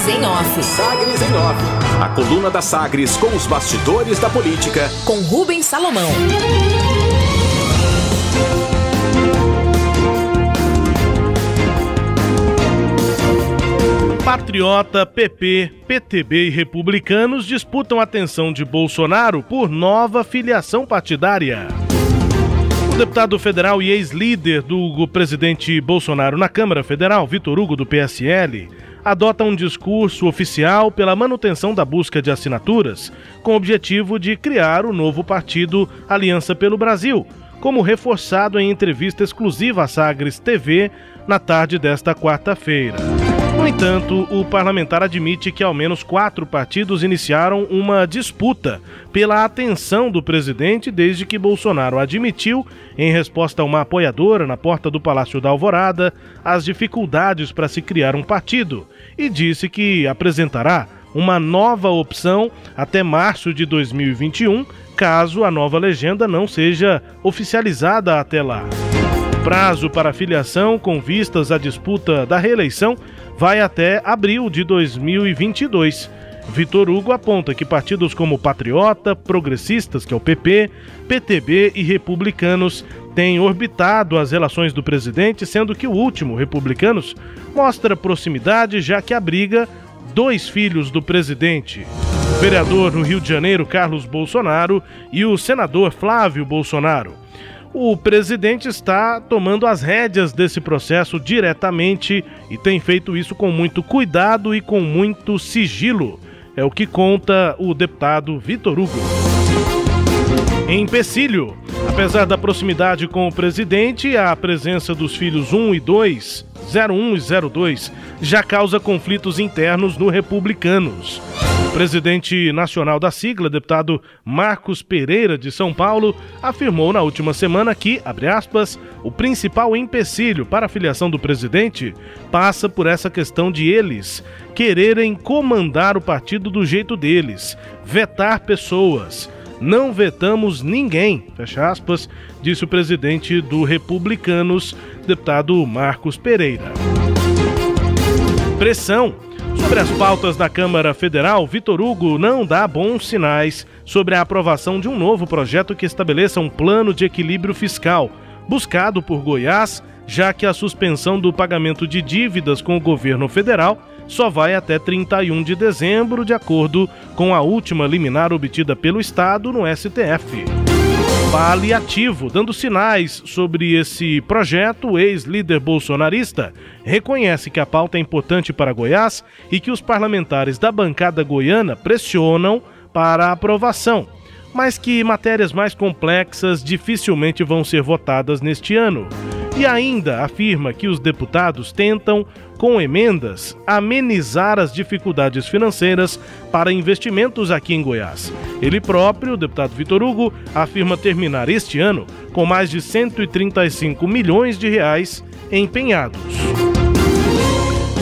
Sagres em Off. Sagres em Off. A coluna da Sagres com os bastidores da política. Com Rubens Salomão. Patriota, PP, PTB e republicanos disputam a atenção de Bolsonaro por nova filiação partidária. O deputado federal e ex-líder do presidente Bolsonaro na Câmara Federal, Vitor Hugo, do PSL, adota um discurso oficial pela manutenção da busca de assinaturas, com o objetivo de criar o novo partido Aliança pelo Brasil, como reforçado em entrevista exclusiva à Sagres TV na tarde desta quarta-feira. No entanto, o parlamentar admite que ao menos quatro partidos iniciaram uma disputa pela atenção do presidente desde que Bolsonaro admitiu, em resposta a uma apoiadora na porta do Palácio da Alvorada, as dificuldades para se criar um partido e disse que apresentará uma nova opção até março de 2021, caso a nova legenda não seja oficializada até lá. Prazo para filiação com vistas à disputa da reeleição vai até abril de 2022. Vitor Hugo aponta que partidos como Patriota, Progressistas, que é o PP, PTB e Republicanos têm orbitado as relações do presidente, sendo que o último, Republicanos, mostra proximidade já que abriga dois filhos do presidente. O vereador no Rio de Janeiro, Carlos Bolsonaro, e o senador Flávio Bolsonaro o presidente está tomando as rédeas desse processo diretamente e tem feito isso com muito cuidado e com muito sigilo. É o que conta o deputado Vitor Hugo. Em empecilho, apesar da proximidade com o presidente, a presença dos filhos 1 e 2, 01 e 02, já causa conflitos internos no Republicanos. Presidente nacional da sigla, deputado Marcos Pereira de São Paulo, afirmou na última semana que, abre aspas, o principal empecilho para a filiação do presidente passa por essa questão de eles quererem comandar o partido do jeito deles, vetar pessoas. Não vetamos ninguém, fecha aspas, disse o presidente do Republicanos, deputado Marcos Pereira. Pressão Sobre as pautas da Câmara Federal, Vitor Hugo não dá bons sinais sobre a aprovação de um novo projeto que estabeleça um plano de equilíbrio fiscal, buscado por Goiás, já que a suspensão do pagamento de dívidas com o governo federal só vai até 31 de dezembro, de acordo com a última liminar obtida pelo Estado no STF paliativo, dando sinais sobre esse projeto, o ex-líder bolsonarista reconhece que a pauta é importante para Goiás e que os parlamentares da bancada goiana pressionam para a aprovação, mas que matérias mais complexas dificilmente vão ser votadas neste ano. E ainda afirma que os deputados tentam, com emendas, amenizar as dificuldades financeiras para investimentos aqui em Goiás. Ele próprio, o deputado Vitor Hugo, afirma terminar este ano com mais de 135 milhões de reais empenhados.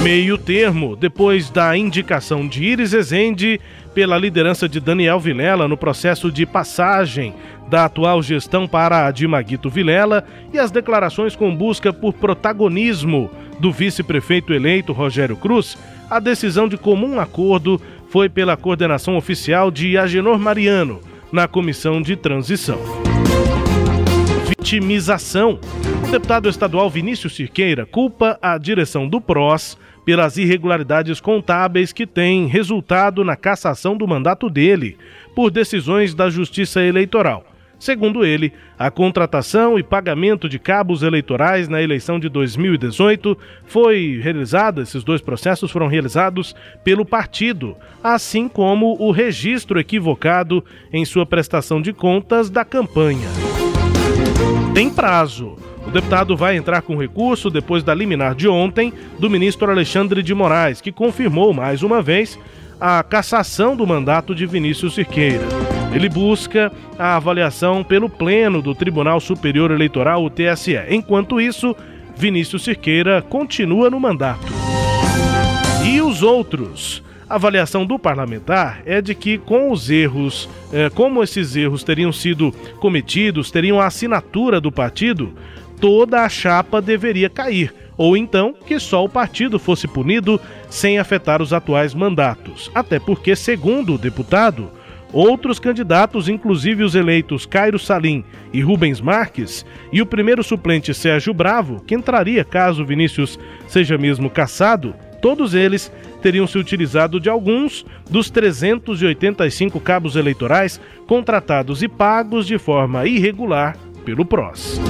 Meio termo, depois da indicação de Iris Ezende pela liderança de Daniel Vilela no processo de passagem da atual gestão para a de Maguito Vilela e as declarações com busca por protagonismo do vice-prefeito eleito Rogério Cruz, a decisão de comum acordo foi pela coordenação oficial de Agenor Mariano na comissão de transição. Vitimização. O deputado estadual Vinícius Cirqueira culpa a direção do PROS pelas irregularidades contábeis que têm resultado na cassação do mandato dele por decisões da Justiça Eleitoral. Segundo ele, a contratação e pagamento de cabos eleitorais na eleição de 2018 foi realizada, esses dois processos foram realizados pelo partido, assim como o registro equivocado em sua prestação de contas da campanha. Tem prazo. O deputado vai entrar com recurso depois da liminar de ontem do ministro Alexandre de Moraes, que confirmou mais uma vez a cassação do mandato de Vinícius Cirqueira. Ele busca a avaliação pelo Pleno do Tribunal Superior Eleitoral, o TSE. Enquanto isso, Vinícius Cirqueira continua no mandato. E os outros? A avaliação do parlamentar é de que, com os erros, eh, como esses erros teriam sido cometidos, teriam a assinatura do partido, toda a chapa deveria cair ou então que só o partido fosse punido sem afetar os atuais mandatos. Até porque, segundo o deputado, outros candidatos, inclusive os eleitos Cairo Salim e Rubens Marques, e o primeiro suplente Sérgio Bravo, que entraria caso Vinícius seja mesmo caçado, todos eles teriam se utilizado de alguns dos 385 cabos eleitorais contratados e pagos de forma irregular pelo PROS.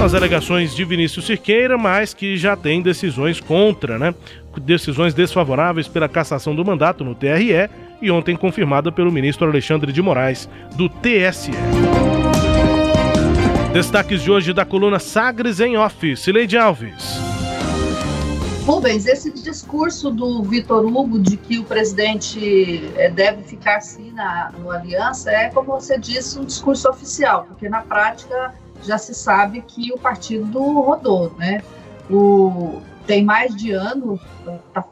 As alegações de Vinícius Cirqueira, mas que já tem decisões contra, né? Decisões desfavoráveis pela cassação do mandato no TRE e ontem confirmada pelo ministro Alexandre de Moraes, do TSE. Destaques de hoje da coluna Sagres em Off, Cileide Alves. Rubens, esse discurso do Vitor Hugo de que o presidente eh, deve ficar sim na no Aliança é, como você disse, um discurso oficial, porque na prática já se sabe que o partido rodou, né? O, tem mais de ano, está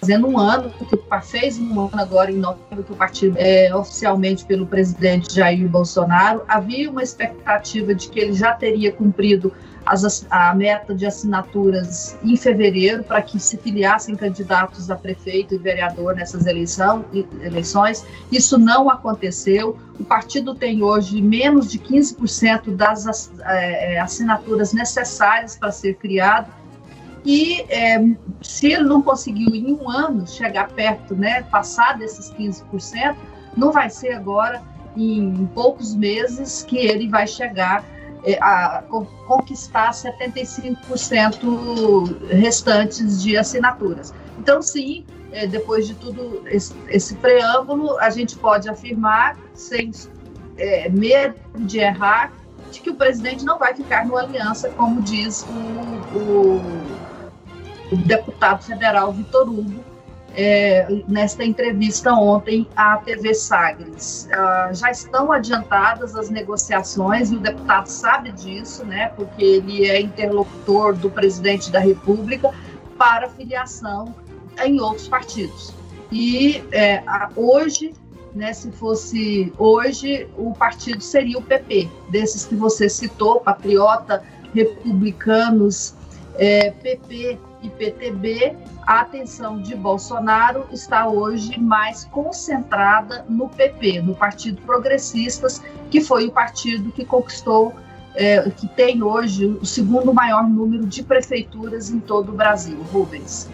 fazendo um ano, que fez um ano agora em novembro que o partido é oficialmente pelo presidente Jair Bolsonaro. Havia uma expectativa de que ele já teria cumprido as, a meta de assinaturas em fevereiro para que se filiassem candidatos a prefeito e vereador nessas eleição, eleições. Isso não aconteceu. O partido tem hoje menos de 15% das é, assinaturas necessárias para ser criado. E é, se ele não conseguiu em um ano chegar perto, né, passar desses 15%, não vai ser agora em poucos meses que ele vai chegar é, a conquistar 75% restantes de assinaturas. Então, sim, é, depois de tudo esse, esse, preâmbulo, a gente pode afirmar, sem é, medo de errar, de que o presidente não vai ficar no aliança, como diz o, o, o deputado federal Vitor Hugo, é, nesta entrevista ontem à TV Sagres. Uh, já estão adiantadas as negociações e o deputado sabe disso, né, porque ele é interlocutor do presidente da República para filiação em outros partidos. E é, hoje, né, se fosse hoje, o partido seria o PP, desses que você citou, Patriota, Republicanos, é, PP e PTB, a atenção de Bolsonaro está hoje mais concentrada no PP, no Partido Progressistas, que foi o partido que conquistou, é, que tem hoje o segundo maior número de prefeituras em todo o Brasil. Rubens.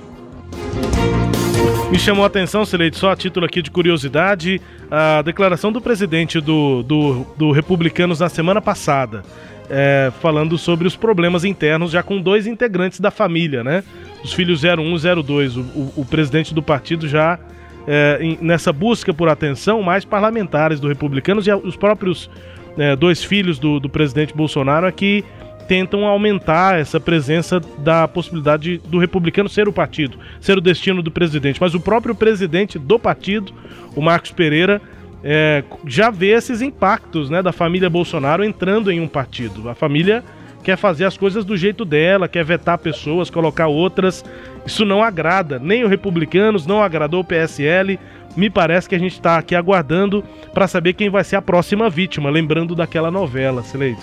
Me chamou a atenção, Sileide, só a título aqui de curiosidade, a declaração do presidente do, do, do Republicanos na semana passada é, falando sobre os problemas internos, já com dois integrantes da família, né? Os filhos 01 e 02. O, o, o presidente do partido já é, em, nessa busca por atenção, mais parlamentares do Republicanos e os próprios é, dois filhos do, do presidente Bolsonaro é que tentam aumentar essa presença da possibilidade do republicano ser o partido, ser o destino do presidente. Mas o próprio presidente do partido, o Marcos Pereira, é, já vê esses impactos né, da família Bolsonaro entrando em um partido. A família quer fazer as coisas do jeito dela, quer vetar pessoas, colocar outras. Isso não agrada nem os republicanos, não agradou o PSL. Me parece que a gente está aqui aguardando para saber quem vai ser a próxima vítima, lembrando daquela novela, Sileide.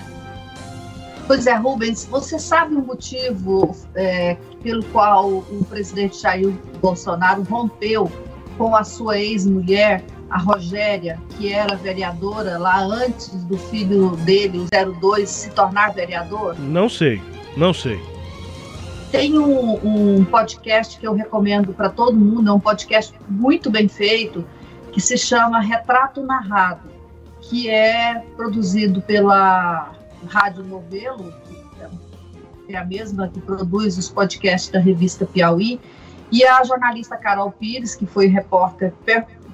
Pois é, Rubens, você sabe o motivo é, pelo qual o presidente Jair Bolsonaro rompeu com a sua ex-mulher a Rogéria, que era vereadora lá antes do filho dele, o 02, se tornar vereador? Não sei, não sei. Tem um, um podcast que eu recomendo para todo mundo, é um podcast muito bem feito, que se chama Retrato Narrado, que é produzido pela Rádio Novelo, que é a mesma que produz os podcasts da revista Piauí, e a jornalista Carol Pires, que foi repórter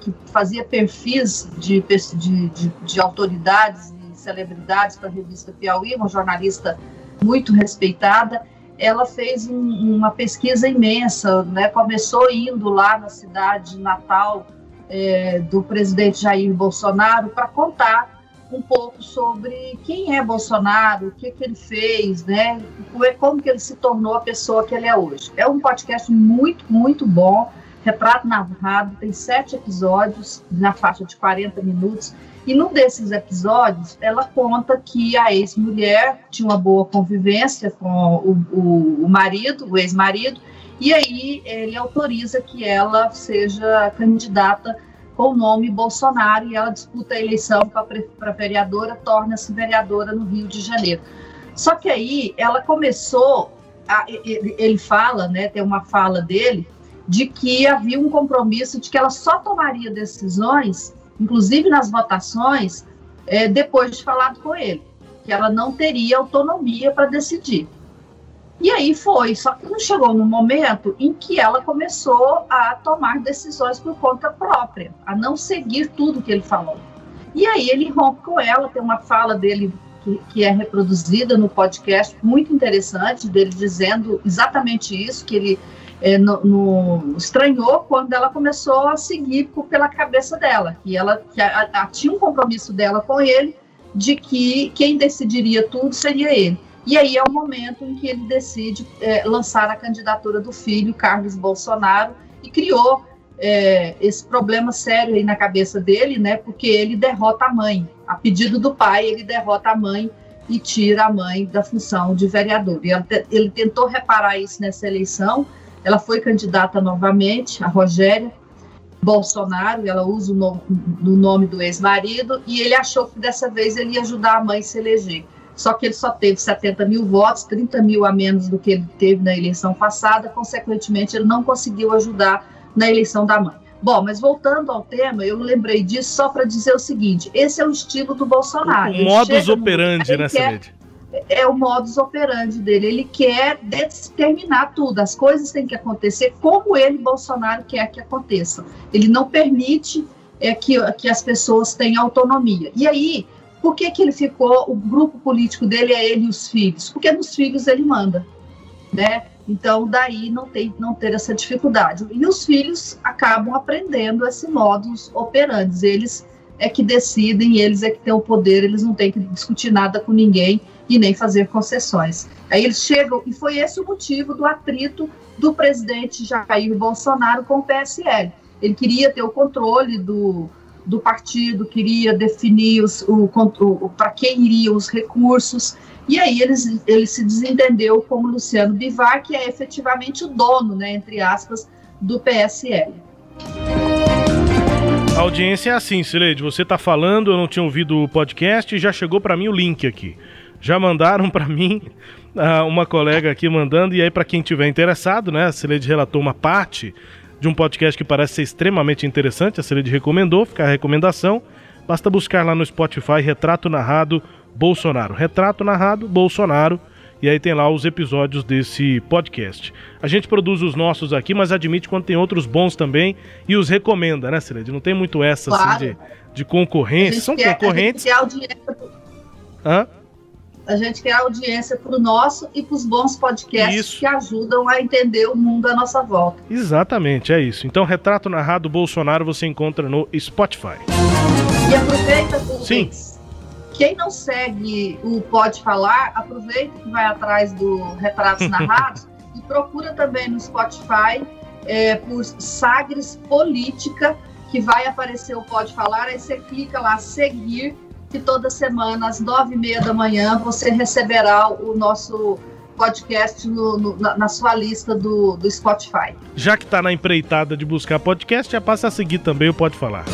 que fazia perfis de, de, de, de autoridades e celebridades para a revista Piauí, uma jornalista muito respeitada, ela fez um, uma pesquisa imensa, né? começou indo lá na cidade natal é, do presidente Jair Bolsonaro para contar um pouco sobre quem é Bolsonaro, o que, que ele fez, né? como que ele se tornou a pessoa que ele é hoje. É um podcast muito, muito bom Retrato Narrado, tem sete episódios na faixa de 40 minutos. E num desses episódios, ela conta que a ex-mulher tinha uma boa convivência com o, o, o marido, o ex-marido, e aí ele autoriza que ela seja candidata com o nome Bolsonaro e ela disputa a eleição para vereadora, torna-se vereadora no Rio de Janeiro. Só que aí ela começou, a, ele fala, né, tem uma fala dele, de que havia um compromisso de que ela só tomaria decisões, inclusive nas votações, é, depois de falado com ele, que ela não teria autonomia para decidir. E aí foi, só que não chegou no momento em que ela começou a tomar decisões por conta própria, a não seguir tudo que ele falou. E aí ele rompe com ela, tem uma fala dele que, que, é reproduzida no podcast, muito interessante, dele dizendo exatamente isso, que ele é, no, no, estranhou quando ela começou a seguir pela cabeça dela, que ela que a, a, tinha um compromisso dela com ele de que quem decidiria tudo seria ele. E aí é o momento em que ele decide é, lançar a candidatura do filho, Carlos Bolsonaro, e criou é, esse problema sério aí na cabeça dele, né? Porque ele derrota a mãe. A pedido do pai, ele derrota a mãe e tira a mãe da função de vereador. E ele tentou reparar isso nessa eleição. Ela foi candidata novamente, a Rogéria Bolsonaro, ela usa o nome, o nome do ex-marido, e ele achou que dessa vez ele ia ajudar a mãe a se eleger só que ele só teve 70 mil votos, 30 mil a menos do que ele teve na eleição passada, consequentemente, ele não conseguiu ajudar na eleição da mãe. Bom, mas voltando ao tema, eu lembrei disso só para dizer o seguinte: esse é o estilo do Bolsonaro. O modus operandi, né, Celede? É o modus operandi dele. Ele quer determinar tudo. As coisas têm que acontecer como ele, Bolsonaro, quer que aconteçam. Ele não permite é, que, que as pessoas tenham autonomia. E aí, por que, que ele ficou, o grupo político dele é ele e os filhos? Porque nos filhos ele manda, né? Então, daí não tem não ter essa dificuldade. E os filhos acabam aprendendo esse modus operandi. Eles é que decidem, eles é que têm o poder, eles não têm que discutir nada com ninguém e nem fazer concessões. Aí eles chegam, e foi esse o motivo do atrito do presidente Jair Bolsonaro com o PSL. Ele queria ter o controle do, do partido, queria definir os, o, o para quem iriam os recursos, e aí eles, ele se desentendeu com o Luciano Bivar, que é efetivamente o dono, né, entre aspas, do PSL. A audiência é assim, Sileide, você está falando, eu não tinha ouvido o podcast e já chegou para mim o link aqui. Já mandaram para mim uh, uma colega aqui mandando, e aí para quem tiver interessado, né, a Sileide relatou uma parte de um podcast que parece ser extremamente interessante, a Celede recomendou, fica a recomendação. Basta buscar lá no Spotify Retrato Narrado Bolsonaro. Retrato Narrado Bolsonaro. E aí tem lá os episódios desse podcast. A gente produz os nossos aqui, mas admite quando tem outros bons também e os recomenda, né, Celede? Não tem muito essa assim, claro. assim, de, de concorrência. São quer, concorrentes. A gente quer audiência. Hã? A gente quer audiência para o nosso e para os bons podcasts isso. que ajudam a entender o mundo à nossa volta. Exatamente, é isso. Então, Retrato Narrado Bolsonaro você encontra no Spotify. E aproveita, Sim. Quem não segue o Pode Falar, aproveita que vai atrás do Retratos Narrados e procura também no Spotify é, por Sagres Política, que vai aparecer o Pode Falar, aí você clica lá, seguir que toda semana, às nove e meia da manhã, você receberá o nosso podcast no, no, na, sua lista do, do Spotify. Já que está na empreitada de buscar podcast, já passa a seguir também o Pode Falar.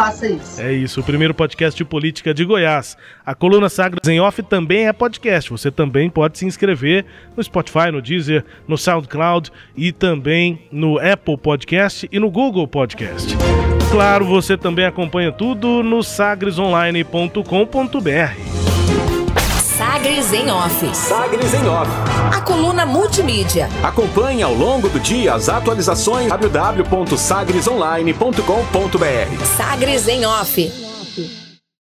Faça isso. É isso, o primeiro podcast de política de Goiás. A coluna Sagres em Off também é podcast. Você também pode se inscrever no Spotify, no Deezer, no SoundCloud e também no Apple Podcast e no Google Podcast. Claro, você também acompanha tudo no sagresonline.com.br. Sagres em Off. Sagres em Off. A coluna multimídia. Acompanhe ao longo do dia as atualizações www.sagresonline.com.br. Sagres em Off.